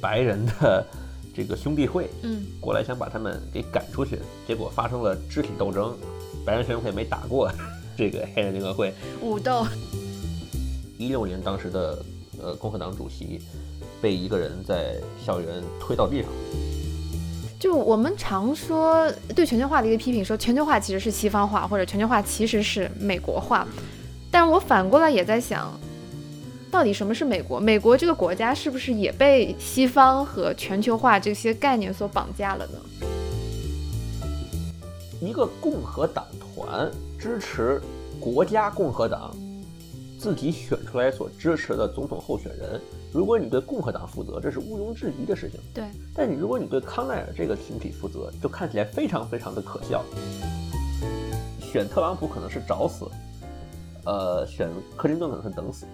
白人的这个兄弟会，嗯，过来想把他们给赶出去，结果发生了肢体斗争，白人学生会没打过这个黑人联合会。武斗。一六年，当时的呃共和党主席被一个人在校园推到地上。就我们常说对全球化的一个批评，说全球化其实是西方化，或者全球化其实是美国化。但我反过来也在想，到底什么是美国？美国这个国家是不是也被西方和全球化这些概念所绑架了呢？一个共和党团支持国家共和党自己选出来所支持的总统候选人。如果你对共和党负责，这是毋庸置疑的事情。对，但你如果你对康奈尔这个群体负责，就看起来非常非常的可笑。选特朗普可能是找死，呃，选克林顿可能是等死。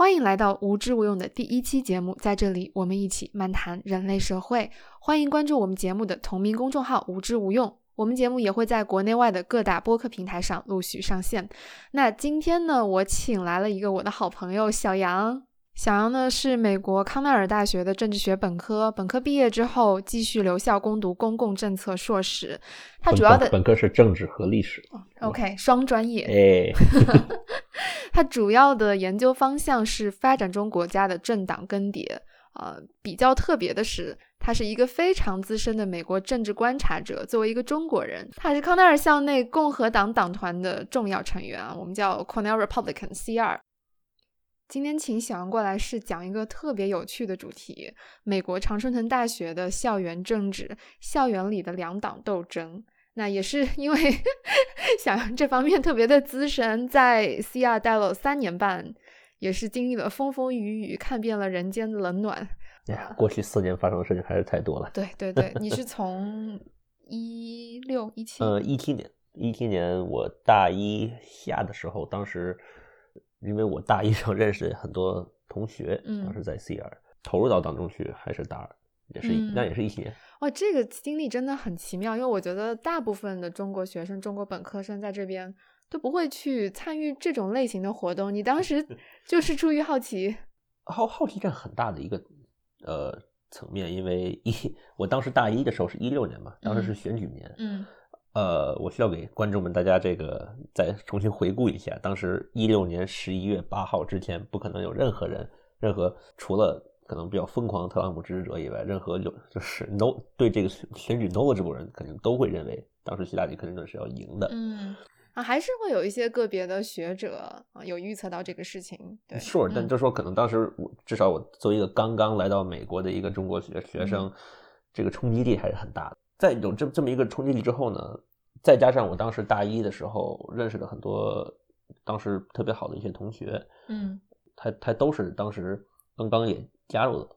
欢迎来到无知无用的第一期节目，在这里我们一起漫谈人类社会。欢迎关注我们节目的同名公众号“无知无用”。我们节目也会在国内外的各大播客平台上陆续上线。那今天呢，我请来了一个我的好朋友小杨。小杨呢是美国康奈尔大学的政治学本科，本科毕业之后继续留校攻读公共政策硕士。他主要的本科是政治和历史。OK，双专业。哎，他主要的研究方向是发展中国家的政党更迭。呃，比较特别的是。他是一个非常资深的美国政治观察者。作为一个中国人，他是康奈尔校内共和党党团的重要成员啊，我们叫 Cornell Republican C2。今天请小杨过来是讲一个特别有趣的主题：美国常春藤大学的校园政治，校园里的两党斗争。那也是 因为 小杨这方面特别的资深，在 C2 待了三年半，也是经历了风风雨雨，看遍了人间的冷暖。呀过去四年发生的事情还是太多了。对对对，你是从 一六一七？呃，一七年，一七年我大一下的时候，当时因为我大一时候认识很多同学，当时在 C 二投入到当中去，还是大二，也是那也是一七年。哇，这个经历真的很奇妙，因为我觉得大部分的中国学生、中国本科生在这边都不会去参与这种类型的活动。你当时 就是出于好奇，好好奇占很大的一个。呃，层面，因为一我当时大一的时候是一六年嘛，当时是选举年，嗯，呃，我需要给观众们大家这个再重新回顾一下，当时一六年十一月八号之前，不可能有任何人，任何除了可能比较疯狂的特朗普支持者以外，任何有就是 no 对这个选举 no 的这波人，肯定都会认为当时希拉里克林顿是要赢的，嗯。啊，还是会有一些个别的学者啊，有预测到这个事情。对，sure，但就说可能当时我至少我作为一个刚刚来到美国的一个中国学学生，这个冲击力还是很大的。在有这这么一个冲击力之后呢，再加上我当时大一的时候认识了很多当时特别好的一些同学，嗯，他他都是当时刚刚也加入了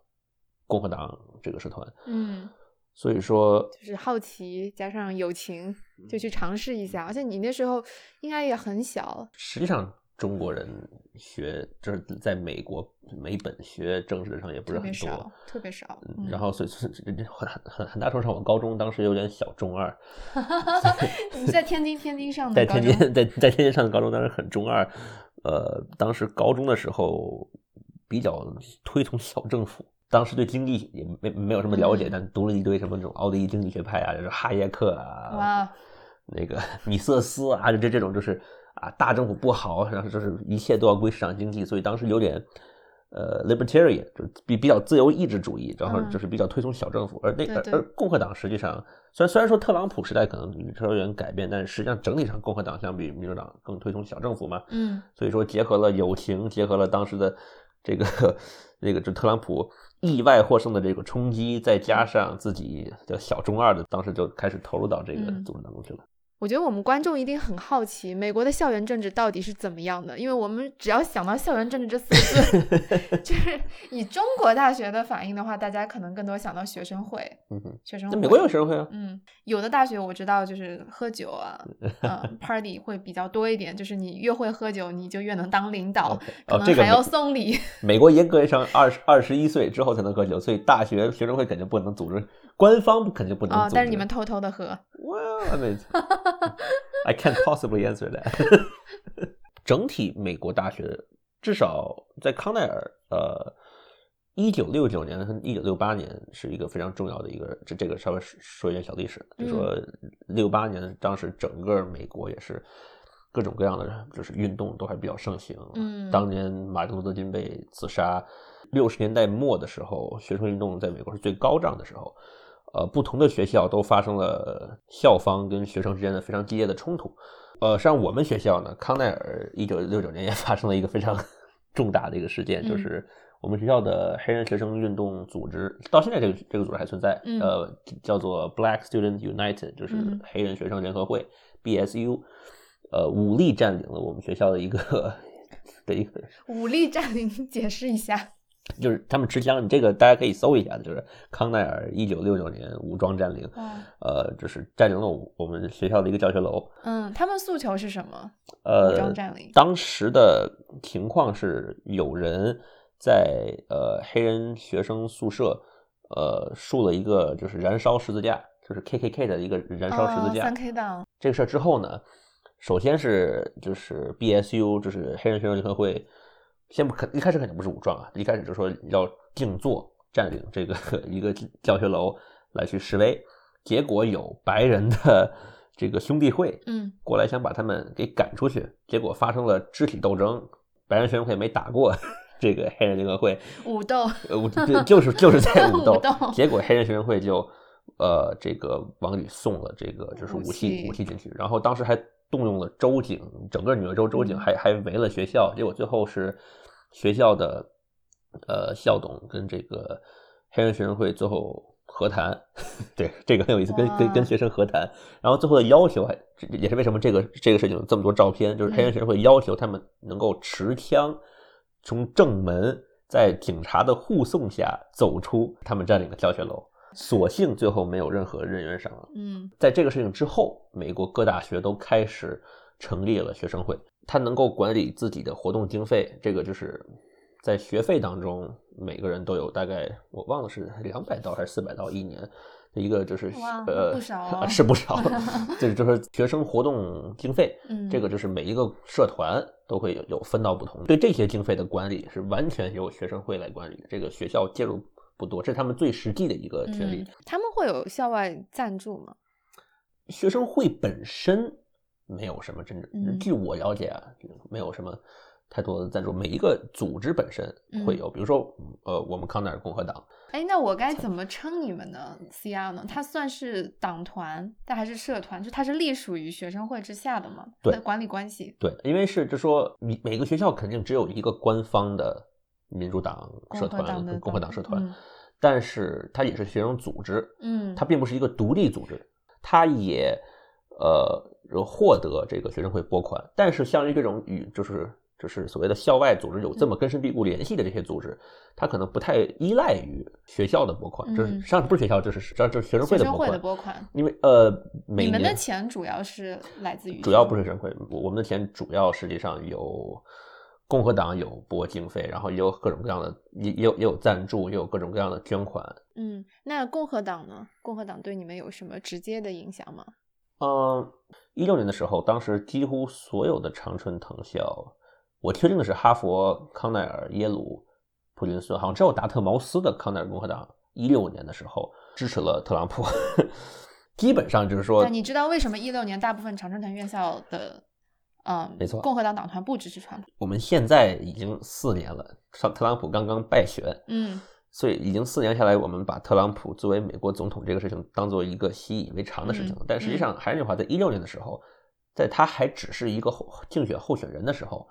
共和党这个社团，嗯。所以说，就是好奇加上友情，就去尝试一下。而且你那时候应该也很小。实际上，中国人学就是在美国美本学政治的上也不是很多，特别少。然后，所以很很很大程度上，我高中当时有点小中二。你在天津，天津上的在天津，在在天津上的高中当时很中二。呃，当时高中的时候比较推崇小政府。当时对经济也没没有什么了解，但读了一堆什么这种奥地利经济学派啊，就是哈耶克啊，哇，那个米瑟斯啊，就这这种就是啊，大政府不好，然后就是一切都要归市场经济，所以当时有点呃 libertarian，就比比较自由意志主义，然后就是比较推崇小政府。而那而共和党实际上，虽然虽然说特朗普时代可能有点改变，但是实际上整体上共和党相比民主党更推崇小政府嘛。嗯，所以说结合了友情，结合了当时的这个那个就特朗普。意外获胜的这个冲击，再加上自己的小中二的，当时就开始投入到这个组织当中去了。我觉得我们观众一定很好奇，美国的校园政治到底是怎么样的？因为我们只要想到校园政治这四个字，就是以中国大学的反应的话，大家可能更多想到学生会。嗯哼，学生会。美国有学生会啊？嗯，有的大学我知道，就是喝酒啊，嗯，party 会比较多一点。就是你越会喝酒，你就越能当领导，可能还要送礼。美国严格上二十二十一岁之后才能喝酒，所以大学学生会肯定不能组织。官方肯定不能，但是你们偷偷的喝。哇，那 I can't possibly answer that。整体美国大学至少在康奈尔，呃，一九六九年和一九六八年是一个非常重要的一个，这这个稍微说一点小历史，就说六八年当时整个美国也是各种各样的就是运动都还比较盛行。嗯当年马丁路德金被刺杀，六十年代末的时候，学生运动在美国是最高涨的时候。呃，不同的学校都发生了校方跟学生之间的非常激烈的冲突。呃，像我们学校呢，康奈尔一九六九年也 发生了一个非常 重大的一个事件，嗯就是我们学校的黑人学生运动组织，到现在这个这个组织还存在，嗯呃，叫做 Black Student United，就是嗯黑人学生联合会 BSU，呃，武力占领了我们学校的一个 的一个武力占领，解释一下。就是他们持枪，你这个大家可以搜一下，就是康奈尔一九六九年武装占领，哦呃，就是占领了我我们学校的一个教学楼。嗯，他们诉求是什么？呃武呃装，占领。当时的情况是有人在呃黑人学生宿舍呃竖了一个就是燃烧十字架，就是 KKK 的一个燃烧十字架。哦三 K 党。这个事儿之后呢，首先是就是 BSU，就是黑人学生联合会，先不肯一开始肯定不是武装啊，一开始就说要静坐占领这个 一个教学楼来去示威，结果有白人的 这个兄弟会嗯过来想把他们给赶出去，结果发生了肢体斗争，白人学生会没打过 这个黑人联合会，武斗。呃，我就就是就是在武斗，结果黑人学生会就呃这个往里送了这个就是武器武器进去，然后当时还动用了州警，整个纽约州州警嗯还还围了学校，结果最后是学校的呃校董跟这个黑人学生会最后。和谈，对这个很有意思，跟跟跟学生和谈，然后最后的要求还这也是为什么这个这个事情有这么多照片，就是黑人嗯学生会要求他们能够持枪从正门在警察的护送下走出他们占领的教学楼。所幸最后没有任何人员伤亡。嗯在这个事情之后，美国各大学都开始成立了学生会，它能够管理自己的活动经费。这个就是在学费当中，每个人都有大概我忘了是两百刀还是四百刀一年的一个就是呃不少哦 是不少，就是就是学生活动经费。嗯，这个就是每一个社团都会有有分到不同，对这些经费的管理是完全由学生会来管理的，这个学校介入不多，这是他们最实际的一个权利。嗯，他们会有校外赞助吗？学生会本身没有什么真正，嗯据我了解啊，没有什么太多的赞助。每一个组织本身嗯会有，比如说呃，我们康奈尔共和党，哎，那我该怎么称你们呢 CR 呢？它算是党团，但还是社团？就它是隶属于学生会之下的嘛？对管理关系。对，因为是就说你每个学校肯定只有一个官方的民主党社团、共和党共和党社团，嗯。但是它也是学生组织，嗯，它并不是一个独立组织，它也呃获得这个学生会拨款，但是像于这种与就是就是所谓的校外组织有这么根深蒂固联系的这些组织，它可能不太依赖于学校的拨款，就是嗯。实际上不是学校，就是实际上就是学生会的拨款学生会的，拨款。因为呃每你们的钱主要是来自于主要不是学生会，我我们的钱主要实际上有共和党有拨经费，然后也有各种各样的也也有也有赞助，也有各种各样的捐款，嗯，那共和党呢？共和党对你们有什么直接的影响吗？嗯，一六年的时候，当时几乎所有的常春藤校，我确定的是哈佛、康奈尔、耶鲁、普林斯顿，好像只有达特茅斯的康奈尔共和党，一六年的时候支持了特朗普。基本上就是说但，你知道为什么一六年大部分常春藤院校的，嗯，没错共和党党团不支持川普？我们现在已经四年了，上特朗普刚刚败选，嗯所以已经四年下来，我们把特朗普作为美国总统这个事情当做一个习以为常的事情。嗯但实际上还是那句话，在一六年的时候，在他还只是一个候竞选候选人的时候，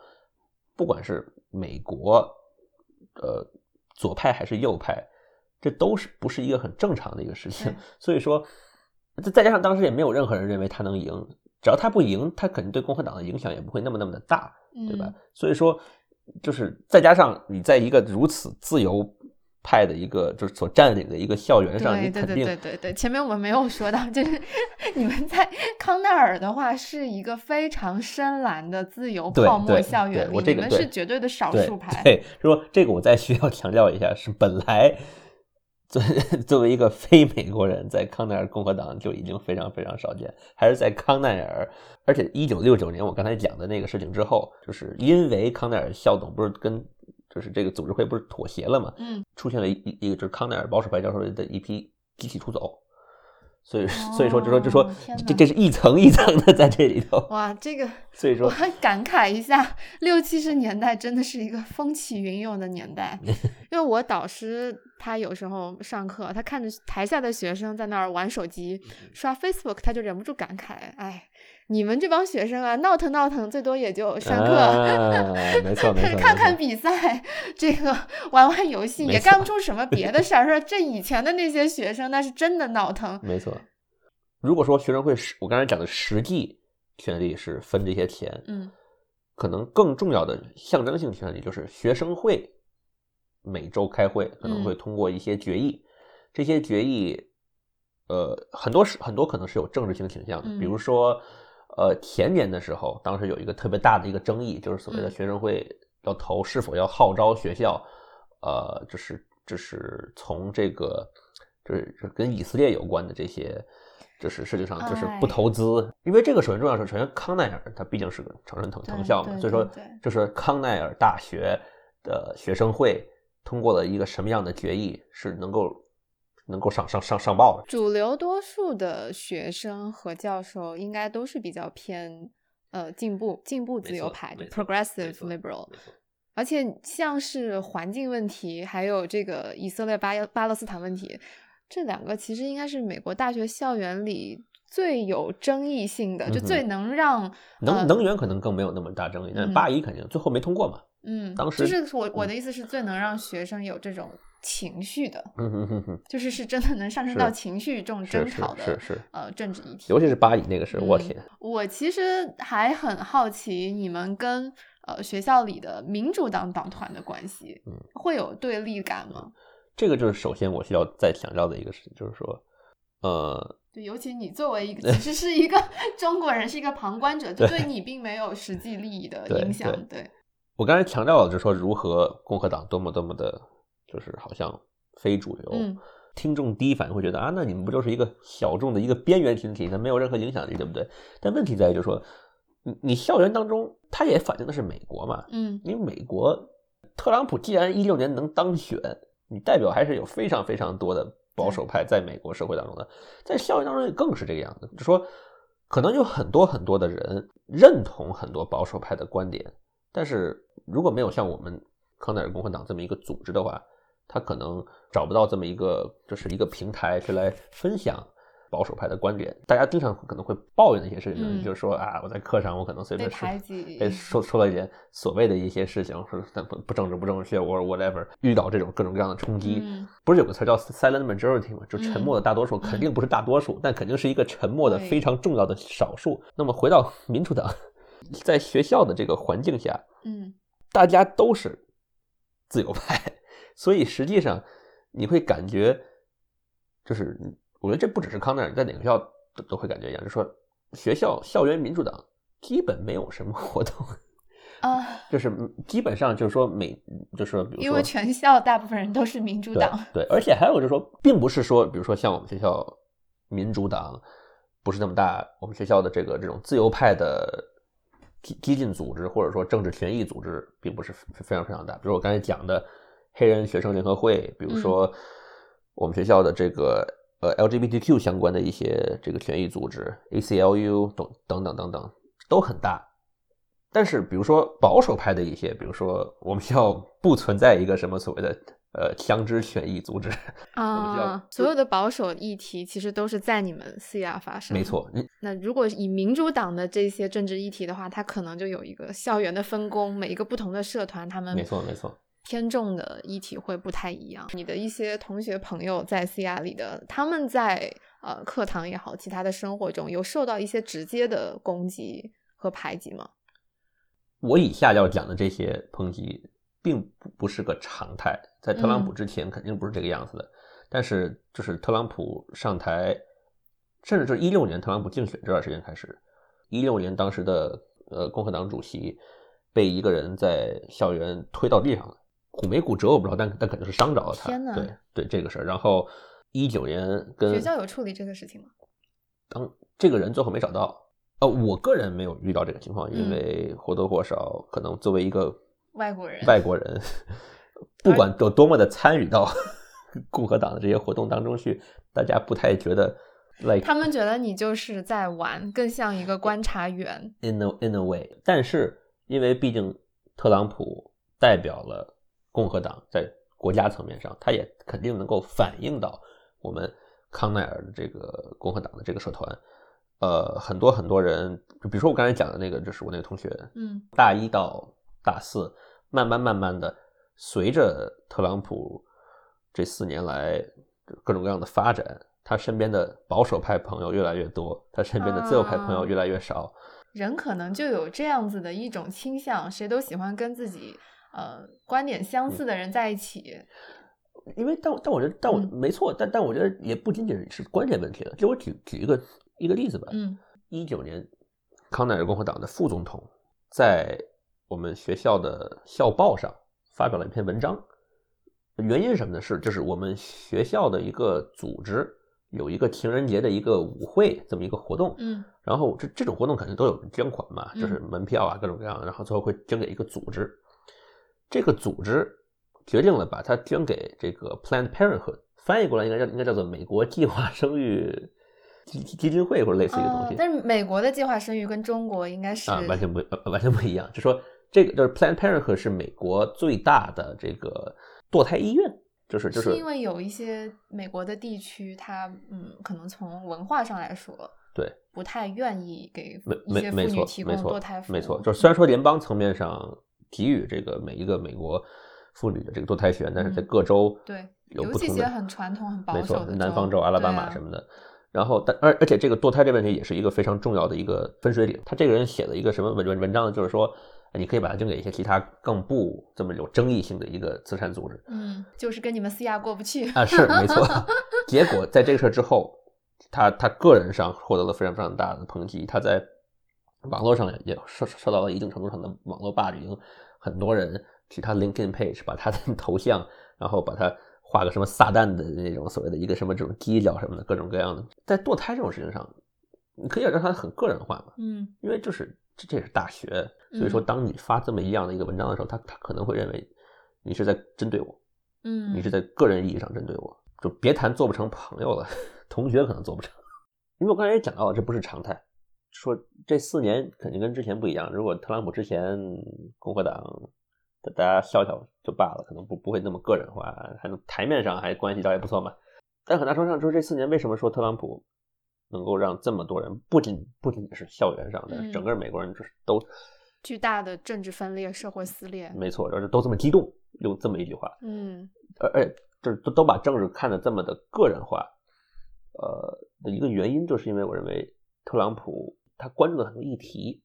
不管是美国呃左派还是右派，这都是不是一个很正常的一个事情对。所以说，再再加上当时也没有任何人认为他能赢，只要他不赢，他肯定对共和党的影响也不会那么那么的大。对吧？嗯所以说，就是再加上你在一个如此自由派的一个就是所占领的一个校园上，对对对你肯定对对对，前面我们没有说到，就是 你们在康奈尔的话是一个非常深蓝的自由泡沫校园里，对我这个你们是绝对的少数派。对，说这个我再需要强调一下，是本来作 作为一个非美国人，在康奈尔共和党就已经非常非常少见，还是在康奈尔。而且一九六九年我刚才讲的那个事情之后，就是因为康奈尔校董不是跟就是这个组织会不是妥协了嘛，嗯，出现了一一个就是康奈尔保守派教授的一批集体出走。所以，所以说，就说，就说，这这是一层一层的在这里头。哇，这个，所以说，我感慨一下，六七十年代真的是一个风起云涌的年代。因为我导师他有时候上课，他看着台下的学生在那儿玩手机、刷 Facebook，他就忍不住感慨：哎。你们这帮学生啊，闹腾闹腾，最多也就上课，没错 没错，看看比赛，这个玩玩游戏，也干不出什么别的 事儿。说这以前的那些学生，那是真的闹腾。没错，如果说学生会实，我刚才讲的实际权利是分这些钱，嗯，可能更重要的象征性权利就是学生会每周开会，可能会通过一些决议，这些决议，呃，很多是很多可能是有政治性倾向的，比如说。呃，前年的时候，当时有一个特别大的一个争议，就是所谓的学生会要投是否要号召学校，呃，就是就是从这个就是跟以色列有关的这些，就是实际上就是不投资，因为这个首先重要是，首先康奈尔它毕竟是个成人藤藤校嘛，所以说就是康奈尔大学的学生会通过了一个什么样的决议，是能够。能够上上上上报的主流多数的学生和教授应该都是比较偏呃进步进步自由派的 progressive liberal，而且像是环境问题还有这个以色列巴巴勒斯坦问题这两个其实应该是美国大学校园里最有争议性的，就最能让能能源可能更没有那么大争议，但八一肯定最后没通过嘛。嗯，当时就是我我的意思是最能让学生有这种。情绪的，嗯哼哼哼，就是是真的能上升到情绪这种争吵的，是是呃政治议题，尤其是巴以那个时候，我天！我其实还很好奇你们跟呃学校里的民主党党团的关系，嗯，会有对立感吗？这个就是首先我需要再强调的一个事情，就是说，呃，对，尤其你作为一个其实是一个 中国人，是一个旁观者，就对你并没有实际利益的影响。对，我刚才强调了，就是说如何共和党多么多么的。就是好像非主流，听众第一反应会觉得啊，那你们不就是一个小众的一个边缘群体，那没有任何影响力，对不对？但问题在于，就是说，你你校园当中，它也反映的是美国嘛，嗯，因为美国特朗普既然一六年能当选，你代表还是有非常非常多的保守派在美国社会当中的，在校园当中也更是这个样子，就说可能有很多很多的人认同很多保守派的观点，但是如果没有像我们康奈尔共和党这么一个组织的话，他可能找不到这么一个，就是一个平台，去来分享保守派的观点。大家经常可能会抱怨的一些事情，就是说啊，我在课上我可能随便说，哎，说说了一点所谓的一些事情，说不不政治不正确，或者 whatever，遇到这种各种各样的冲击，不是有个词叫 silent majority 吗？就沉默的大多数，肯定不是大多数，但肯定是一个沉默的非常重要的少数。那么回到民主党，在学校的这个环境下，嗯，大家都是自由派。所以实际上，你会感觉，就是我觉得这不只是康奈尔，在哪个学校都都会感觉一样，就是说学校校园民主党基本没有什么活动 啊，就是基本上就是说每就是说，比如说因为全校大部分人都是民主党，对，而且还有就是说，并不是说，比如说像我们学校民主党不是那么大，我们学校的这个这种自由派的激激进组织或者说政治权益组织并不是非常非常大，比如我刚才讲的。黑人学生联合会，比如说我们学校的这个呃 LGBTQ 相关的一些这个权益组织 ACLU 等等等等等都很大，但是比如说保守派的一些，比如说我们学校不存在一个什么所谓的呃枪支权益组织啊，所有的保守议题其实都是在你们 CR 发生。没错，那如果以民主党的这些政治议题的话，它可能就有一个校园的分工，每一个不同的社团，他们没错没错。偏重的议题会不太一样。你的一些同学朋友在 CR 里的，他们在呃课堂也好，其他的生活中有受到一些直接的攻击和排挤吗？我以下要讲的这些抨击，并不不是个常态。在特朗普之前，肯定不是这个样子的。但是，就是特朗普上台，甚至就是一六年特朗普竞选这段时间开始，一六年当时的呃共和党主席被一个人在校园推到地上了。骨没骨折我不知道，但但肯定是伤着了他。天呐对对这个事儿。然后一九年跟学校有处理这个事情吗？当这个人最后没找到，呃，我个人没有遇到这个情况，因嗯为或多或少可能作为一个外国人外国人，不管有多么的参与到 共和党的这些活动当中去，大家不太觉得 like 他们觉得你就是在玩，更像一个观察员。in a in a way，但是因为毕竟特朗普代表了共和党在国家层面上，他也肯定能够反映到我们康奈尔的这个共和党的这个社团。呃，很多很多人，就比如说我刚才讲的那个，就是我那个同学，嗯大一到大四，慢慢慢慢的，随着特朗普这四年来各种各样的发展，他身边的保守派朋友越来越多，他身边的自由派朋友啊越来越少。人可能就有这样子的一种倾向，谁都喜欢跟自己呃观点相似的人在一起。因为但但我觉得，但我、嗯没错，但但我觉得也不仅仅是观点问题了。就我举举一个一个例子吧，嗯一九年，康奈尔共和党的副总统在我们学校的校报上发表了一篇文章，原因是什么呢？是就是我们学校的一个组织有一个情人节的一个舞会这么一个活动，嗯然后这这种活动肯定都有捐款嘛，嗯就是门票啊各种各样的，然后最后会捐给一个组织，这个组织决定了把它捐给这个 Planned Parenthood，翻译过来应该叫应该叫做美国计划生育基基基金会或者类似一个东西。哦但是美国的计划生育跟中国应该是啊，完全不呃完全不一样。就说这个就是 Planned Parenthood 是美国最大的这个堕胎医院，就是就是是因为有一些美国的地区，它嗯，可能从文化上来说，对不太愿意给没一些妇女提供堕胎服务。没错，就是虽然说联邦层面上给予这个每一个美国妇女的这个堕胎权，但是在嗯各州对，尤有不同的其些很传统、很保守的，南方州、阿拉巴马什么的。然后，但而而且这个堕胎这问题也是一个非常重要的一个分水岭。他这个人写了一个什么文文文章呢？就是说，你可以把它捐给一些其他更不这么有争议性的一个慈善组织。嗯，就是跟你们思亚过不去。啊，是没错。结果在这个事儿之后，他他个人上获得了非常非常大的抨击，他在网络上也受受到了一定程度上的网络霸凌，很多人去他 LinkedIn page 把他的 头像，然后把他画个什么撒旦的那种所谓的一个什么这种犄角什么的各种各样的，在堕胎这种事情上，你可以让他很个人化嘛，嗯因为就是这这也是大学，所以说嗯当你发这么一样的一个文章的时候，他他可能会认为你是在针对我。嗯，你是在个人意义上针对我，就别谈做不成朋友了，同学可能做不成，因为我刚才也讲到了，这不是常态。说这四年肯定跟之前不一样，如果特朗普之前共和党大家笑笑就罢了，可能不不会那么个人化，还能台面上还关系倒也不错嘛。但很大程度上，说这四年为什么说特朗普能够让这么多人，不仅不仅仅是校园上的，嗯整个美国人就是都巨大的政治分裂、社会撕裂。没错，而且都这么激动，用这么一句话，嗯而而就是都都把政治看得这么的个人化，呃的一个原因，就是因为我认为特朗普他关注的很多议题，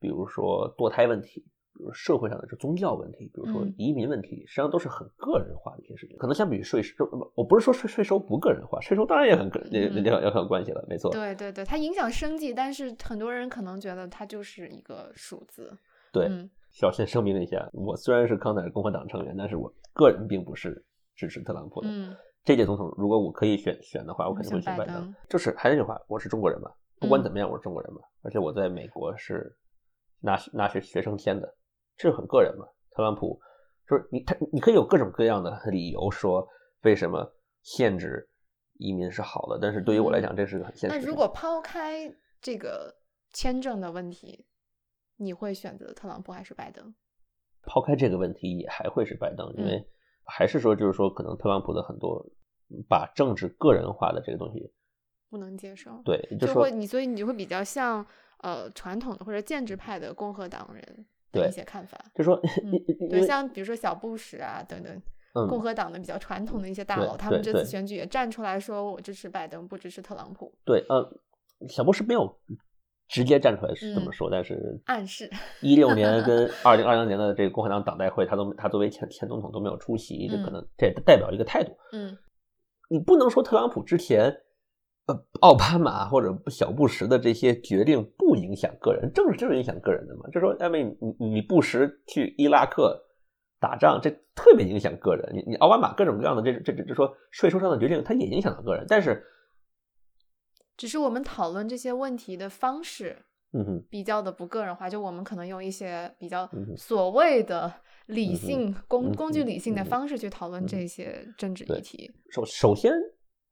比如说堕胎问题，比如社会上的这宗教问题，比如说嗯移民问题，实际上都是很个人化的一些事情。可能相比于税收，我不是说税税收不个人化，税收当然也很个也嗯也也很有关系了，没错。对对对，它影响生计，但是很多人可能觉得它就是一个数字。对，嗯小先声明一下，我虽然是康奈尔共和党成员，但是我个人并不是支持特朗普的。嗯这届总统，如果我可以选选的话，我肯定会选拜选拜登登。就是还是那句话，我是中国人嘛，不管嗯怎么样，我是中国人嘛。而且我在美国是拿拿学学生签的，这是很个人嘛。特朗普就是你他你可以有各种各样的理由说为什么限制移民是好的，但是对于我来讲，这是个很现实。那如果抛开这个签证的问题，你会选择特朗普还是拜登？抛开这个问题，也还会是拜登，因嗯为还是说就是说，可能特朗普的很多把政治个人化的这个东西，不能接受。对，就会你，所以你就会比较像呃传统的或者建制派的共和党人的对一些看法。就说对，像比如说小布什啊等等，嗯共和党的比较传统的一些大对佬，他们这次选举也站出来说，我支持拜登，不支持特朗普，对，呃，小布什没有直接站出来是这么嗯说，但是暗示。一六年跟 二零二零年的这个共和党党代会，他都他作为前前总统都没有出席，这可嗯能这也代表一个态度。嗯你不能说特朗普之前，呃，奥巴马或者小布什的这些决定不影响个人，政治就是影响个人的嘛。就说，艾米你你布什去伊拉克打仗，这特别影响个人。你你奥巴马各种各样的这这这，就说税收上的决定，它也影响到个人。但是，只是我们讨论这些问题的方式，嗯哼，比较的不个人化。就我们可能用一些比较所谓的理嗯性、哼工嗯工具理性的方式去讨论嗯这些政治议题。首首先，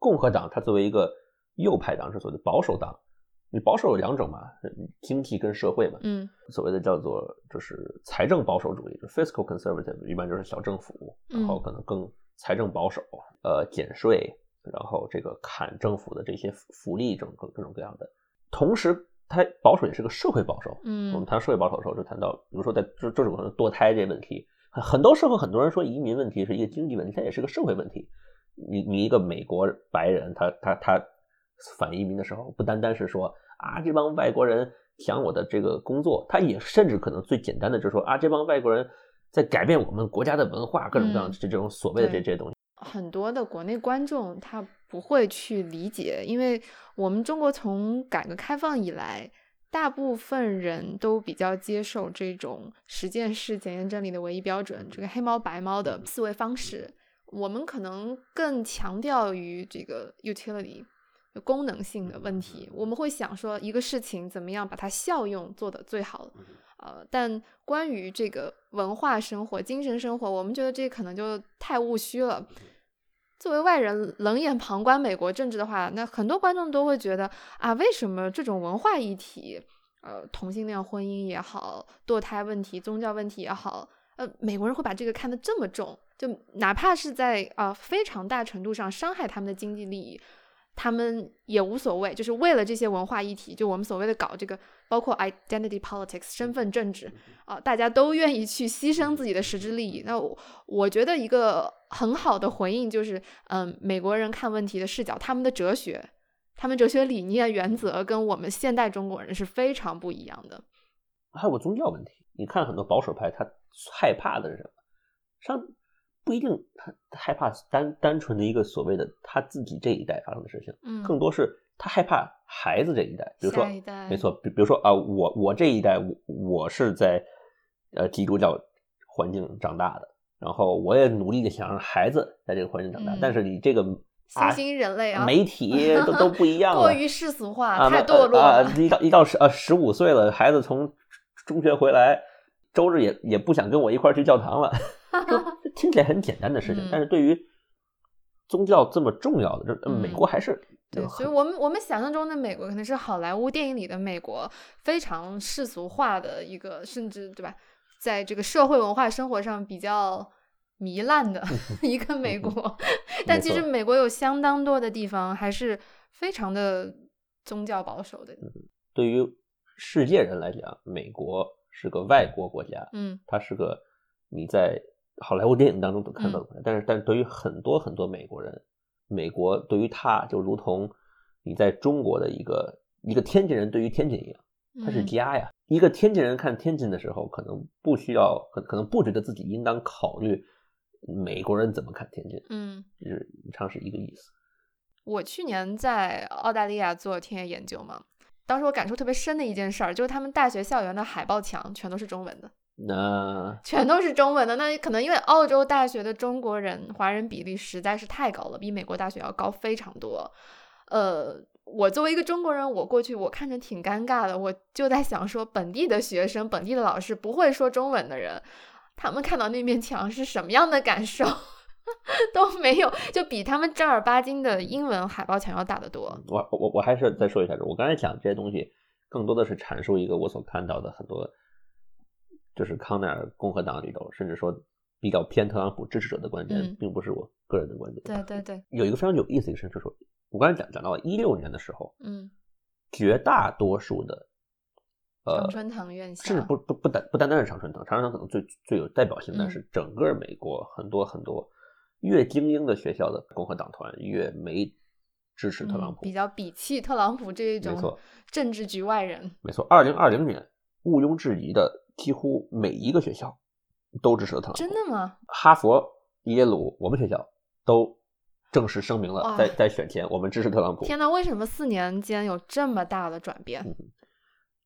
共和党它作为一个右派党，是所谓的保守党。你保守有两种嘛，经济跟社会嘛。嗯所谓的叫做就是财政保守主义，就 fiscal conservative，一般就是小政府，然后嗯可能更财政保守，呃，减税，然后这个砍政府的这些福福利，这种各各种各样的。同时，它保守也是个社会保守。嗯我们嗯谈社会保守的时候，就谈到，比如说在这这种可能堕胎这问题，很很多社会很多人说移民问题是一个经济问题，它也是个社会问题。你你一个美国白人，他他他反移民的时候，不单单是说啊这帮外国人抢我的这个工作，他也甚至可能最简单的就是说啊这帮外国人在改变我们国家的文化，各种各样这这种所谓的这对这些东西。很多的国内观众他不会去理解，因为我们中国从改革开放以来，大部分人都比较接受这种实践是检验真理的唯一标准，这个黑猫白猫的思维方式。我们可能更强调于这个 utility 功能性的问题，我们会想说一个事情怎么样把它效用做得最好。呃，但关于这个文化生活、精神生活，我们觉得这可能就太务虚了。作为外人冷眼旁观美国政治的话，那很多观众都会觉得啊，为什么这种文化议题，呃，同性恋婚姻也好，堕胎问题、宗教问题也好，呃，美国人会把这个看得这么重，就哪怕是在啊、呃非常大程度上伤害他们的经济利益，他们也无所谓，就是为了这些文化议题，就我们所谓的搞这个，包括 identity politics 身份政治啊、大家都愿意去牺牲自己的实质利益。那我我觉得一个很好的回应就是，嗯，美国人看问题的视角，他们的哲学，他们哲学理念原则跟我们现代中国人是非常不一样的。还有个宗教问题，你看很多保守派，他害怕的是什么？上不一定他他害怕单单纯的一个所谓的他自己这一代发生的事情，嗯，更多是他害怕孩子这一代，比如说没错，比比如说啊，我我这一代我我是在呃基督教环境长大的，然后我也努力的想让孩子在这个环境长大，嗯但是你这个新啊兴人类啊，媒体都都不一 样了，过于世俗化，啊，太堕落了。啊！一到一到十呃十五岁了，孩子从中学回来，周日也也不想跟我一块儿去教堂了，就听起来很简单的事情，嗯。但是对于宗教这么重要的，这嗯。美国还是对，所以我们我们想象中的美国可能是好莱坞电影里的美国，非常世俗化的一个，甚至对吧，在这个社会文化生活上比较糜烂的 一个美国。但其实美国有相当多的地方还是非常的宗教保守的。对于世界人来讲，美国是个外国国家，嗯。它是个你在好莱坞电影当中都看到嗯的，但是但是对于很多很多美国人，美国对于他就如同你在中国的一个一个天津人对于天津一样，他是嗯家呀。一个天津人看天津的时候，可能不需要，可可能不觉得自己应当考虑美国人怎么看天津，嗯，就是常是一个意思。我去年在澳大利亚做田野研究嘛，当时我感触特别深的一件事儿，就是他们大学校园的海报墙全都是中文的。那全都是中文的，那可能因为澳洲大学的中国人华人比例实在是太高了，比美国大学要高非常多。呃，我作为一个中国人，我过去我看着挺尴尬的，我就在想说，本地的学生、本地的老师不会说中文的人，他们看到那面墙是什么样的感受？都没有，就比他们正儿八经的英文海报墙要大得多。我我我还是再说一下，我刚才讲这些东西，更多的是阐述一个我所看到的很多，就是康奈尔共和党里头，甚至说比较偏特朗普支持者的观点，嗯并不是我个人的观点。对对对，有一个非常有意思的一个事情，就是说我刚才讲讲到了一六年的时候，嗯，绝大多数的呃常春藤院校，甚至不不不单不单单是常春藤，常春藤可能最最有代表性的嗯是整个美国很多很多越精英的学校的共和党团越没支持特朗普。嗯比较鄙弃特朗普这一种政治局外人。没错，二零二零年毋庸置疑的，几乎每一个学校都支持了特朗普。真的吗？哈佛、耶鲁，我们学校都正式声明了，在在选前我们支持特朗普。天呐，为什么四年间有这么大的转变？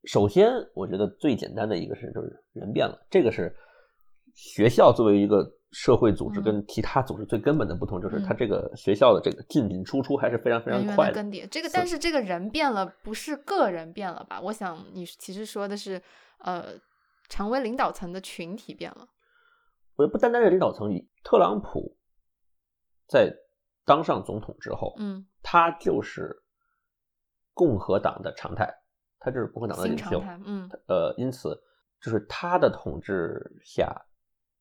首先，我觉得最简单的一个事就是人变了，这个是学校作为一个社会组织，嗯跟其他组织最根本的不同，就是嗯它这个学校的这个进进出出还是非常非常快的。的更迭，这个但是这个人变了，不是个人变了吧？我想你其实说的是，呃，常委领导层的群体变了。我也不单单是领导层，特朗普在当上总统之后，嗯，他就是共和党的常态，他就是共和党的领袖。嗯呃，因此就是他的统治下，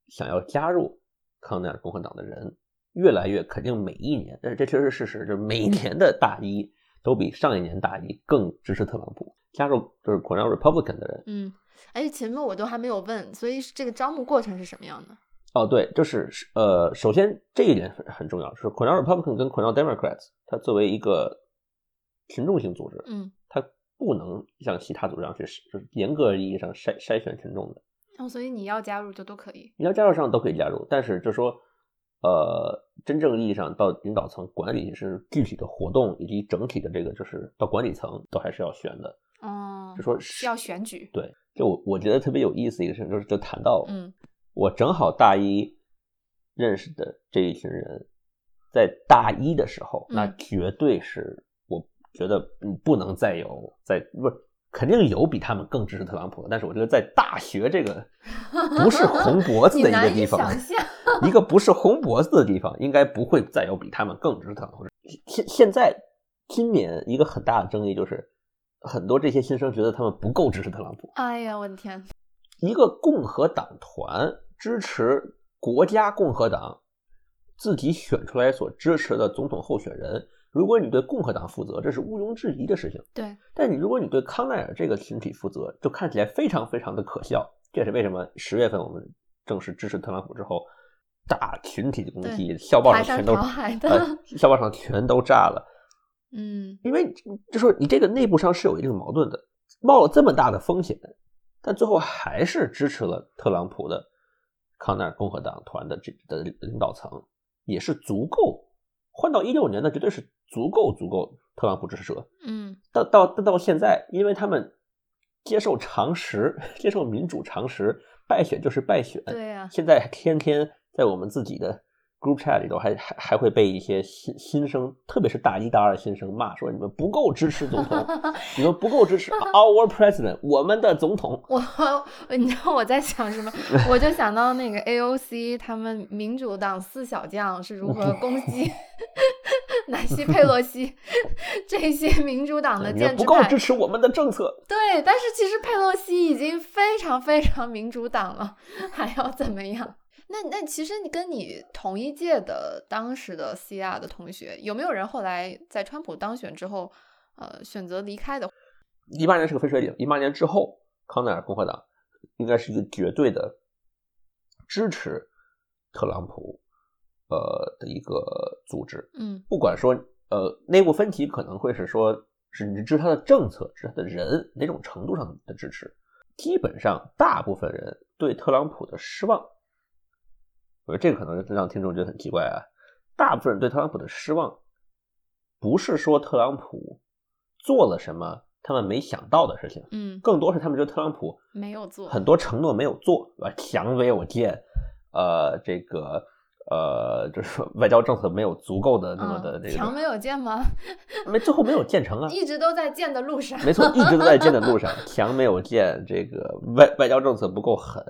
想要加入康奈尔共和党的人越来越肯定，每一年，但是这确实是事实，就是每一年的大一都比上一年大一更支持特朗普。加入就是 Cornell Republican 的人，嗯，哎，前面我都还没有问，所以这个招募过程是什么样的？哦，对，就是呃，首先这一点很很重要，是 Cornell Republican 跟 Cornell Democrats，它作为一个群众性组织，嗯，它不能像其他组织样去就是严格意义上筛筛选群众的。哦，所以你要加入就都可以。你要加入上都可以加入，但是就说，呃，真正意义上到领导层管理是具体的活动以及整体的这个就是到管理层都还是要选的。哦，就说是要选举。对，就我我觉得特别有意思一个事情，就是就谈到，嗯我正好大一认识的这一群人，在大一的时候，那嗯绝对是我觉得嗯不能再有在不是肯定有比他们更支持特朗普的，但是我觉得在大学这个 不是红脖子的一个地方，一个不是红脖子的地方，应该不会再有比他们更支持特朗普。现现在今年一个很大的争议就是，很多这些新生觉得他们不够支持特朗普。哎呀，我的天！一个共和党团支持国家共和党自己选出来所支持的总统候选人，如果你对共和党负责，这是毋庸置疑的事情。对，但你如果你对康奈尔这个群体负责，就看起来非常非常的可笑。这也是为什么十月份我们正式支持特朗普之后，大群体的攻击，校报上全都倒海的。呃，校报上全都炸了。嗯因为就说你这个内部上是有一定矛盾的，冒了这么大的风险，但最后还是支持了特朗普的康奈尔共和党团的这的领导层，也是足够。换到一六年，那绝对是足够足够特朗普支持者。嗯到到到到现在，因为他们接受常识，接受民主常识，败选就是败选。对呀现在天天在我们自己的 group chat 里头还还还会被一些新新生，特别是大一大二新生骂说你们不够支持总统，你们不够支持 our president，我们的总统。我你知道我在想什么？我就想到那个 AOC 他们民主党四小将是如何攻击 南希佩洛西这些民主党的建制派不够支。持我们的政策，对，但是其实佩洛西已经非常非常民主党了，还要怎么样？那那其实你跟你同一届的当时的 CR 的同学，有没有人后来在川普当选之后，呃，选择离开的？一八年是个分水岭，一八年之后，康奈尔共和党应该是一个绝对的支持特朗普呃的一个组织。嗯不管说呃内部分歧可能会是说是你支持他的政策，支持他的人哪种程度上的支持，基本上大部分人对特朗普的失望，我觉得这个可能让听众觉得很奇怪啊。大部分人对特朗普的失望，不是说特朗普做了什么他们没想到的事情，嗯，更多是他们觉得特朗普没有做。很多承诺没有做，对吧？墙没有建，呃，这个呃，就是说外交政策没有足够的那么的墙 没，有建吗？没最后没有建成啊。一直都在建的路上。没错，一直都在建的路上，墙没有建，这个外外交政策不够狠，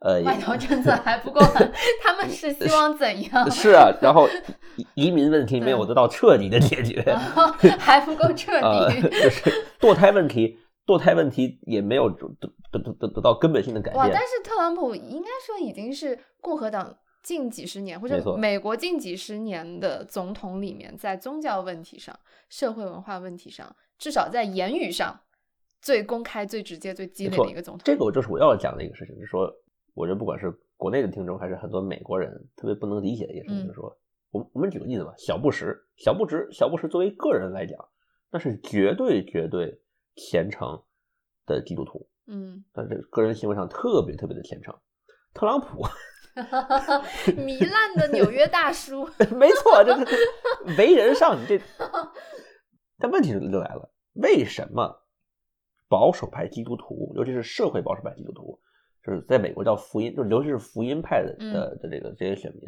呃，外交政策还不够狠，他们是希望怎样？是啊，然后移 移民问题没有得到彻底的解决，还不够彻呃，底。就是堕胎问题，堕胎问题也没有得得得得得到根本性的改哇！变但。是特朗普应该说已经是共和党近几十年或者美国近几十年的总统里面，在宗教问题上、社会文化问题上，至少在言语上最公开、最直接、最激烈的一个总统。这个我就是我要讲的一个事情，就是说，我觉得不管是国内的听众，还是很多美国人特别不能理解的一个事情，嗯就是说，我们我们举个例子吧，小布什，小布什，小布什作为个人来讲，那是绝对绝对虔诚的基督徒，嗯，但是个人行为上特别特别的虔诚。特朗普，糜烂的纽约大叔。没错，就是为人上你这，但问题就来了，为什么保守派基督徒，尤其是社会保守派基督徒，就就是在美国叫福音，就是尤其是福音派的嗯。的的这个这些选民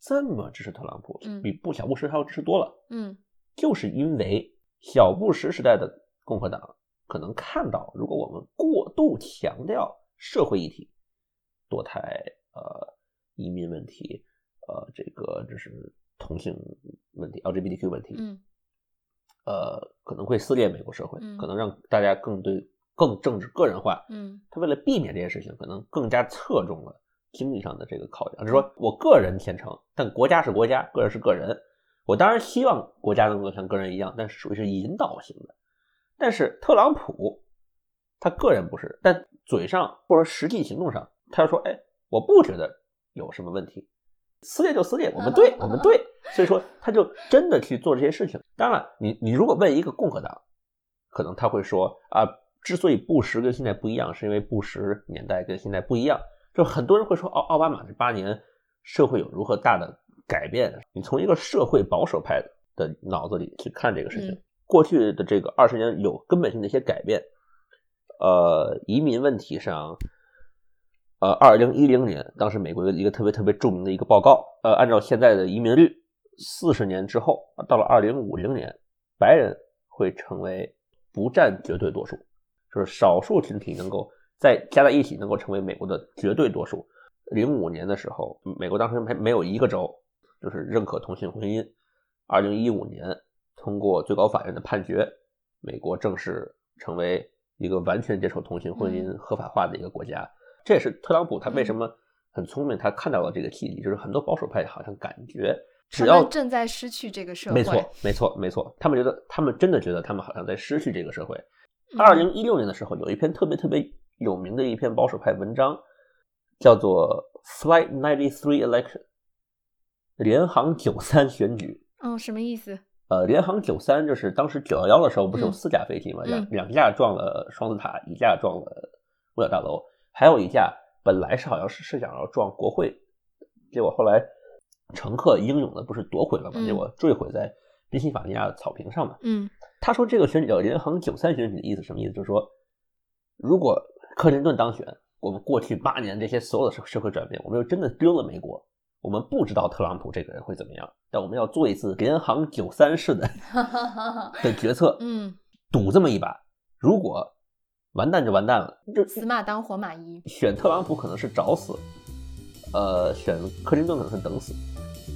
这么支持特朗普，嗯。比布小布什还要支持多了。嗯。就是因为小布什时代的共和党可能看到，如果我们过度强调社会议题、堕胎、呃移民问题、呃这个就是同性问题、LGBTQ 问题，嗯。呃可能会撕裂美国社会，嗯。可能让大家更对更政治个人化。嗯他为了避免这件事情，可能更加侧重了经济上的这个考量，就是说我个人虔诚，但国家是国家，个人是个人。我当然希望国家能够像个人一样，但是属于是引导型的。但是特朗普他个人不是，但嘴上或者实际行动上，他说：“哎，我不觉得有什么问题，撕裂就撕裂，我们对，我们对。”所以说，他就真的去做这些事情。当然，你你如果问一个共和党，可能他会说啊，之所以布什跟现在不一样，是因为布什年代跟现在不一样。就很多人会说奥奥巴马这八年社会有如何大的改变？你从一个社会保守派的脑子里去看这个事情，嗯过去的这个二十年有根本性的一些改变。呃，移民问题上，呃，二零一零年当时美国有一个特别特别著名的一个报告，呃，按照现在的移民率，四十年之后，到了二零五零年，白人会成为不占绝对多数，就是少数群体能够在加在一起能够成为美国的绝对多数。零五年的时候，美国当时没没有一个州就是认可同性婚姻。二零一五年通过最高法院的判决，美国正式成为一个完全接受同性婚姻合法化的一个国家。这也是特朗普他为什么很聪明，他看到了这个契机，就是很多保守派好像感觉只要正在失去这个社会，没错，没错，没错。他们觉得，他们真的觉得他们好像在失去这个社会。嗯二零一六年的时候，有一篇特别特别有名的一篇保守派文章，叫做《Flight Ninety Three Election》，联航九三选举。嗯，什么意思？呃，联航九三就是当时九幺幺的时候，不是有嗯四架飞机嘛？两嗯两架撞了双子塔，一架撞了五角大楼，还有一架本来是好像是是想要撞国会，结果后来乘客英勇的不是夺回了嘛？嗯结果坠毁在宾夕法尼亚的草坪上嘛。嗯他说这个选举叫联航九三选举的意思什么意思？就是说，如果克林顿当选，我们过去八年这些所有的社社会转变，我们又真的丢了美国。我们不知道特朗普这个人会怎么样，但我们要做一次联航九三式的 的决策，嗯，赌这么一把。如果完蛋就完蛋了，就死马当活马医。选特朗普可能是找死，呃，选克林顿可能是等死。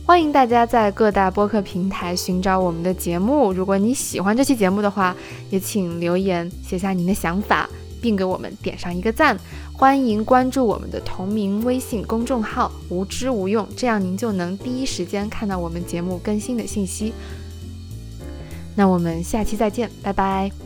欢迎大家在各大播客平台寻找我们的节目。如果你喜欢这期节目的话，也请留言写下您的想法，并给我们点上一个赞。欢迎关注我们的同名微信公众号“无知无用”，这样您就能第一时间看到我们节目更新的信息。那我们下期再见，拜拜。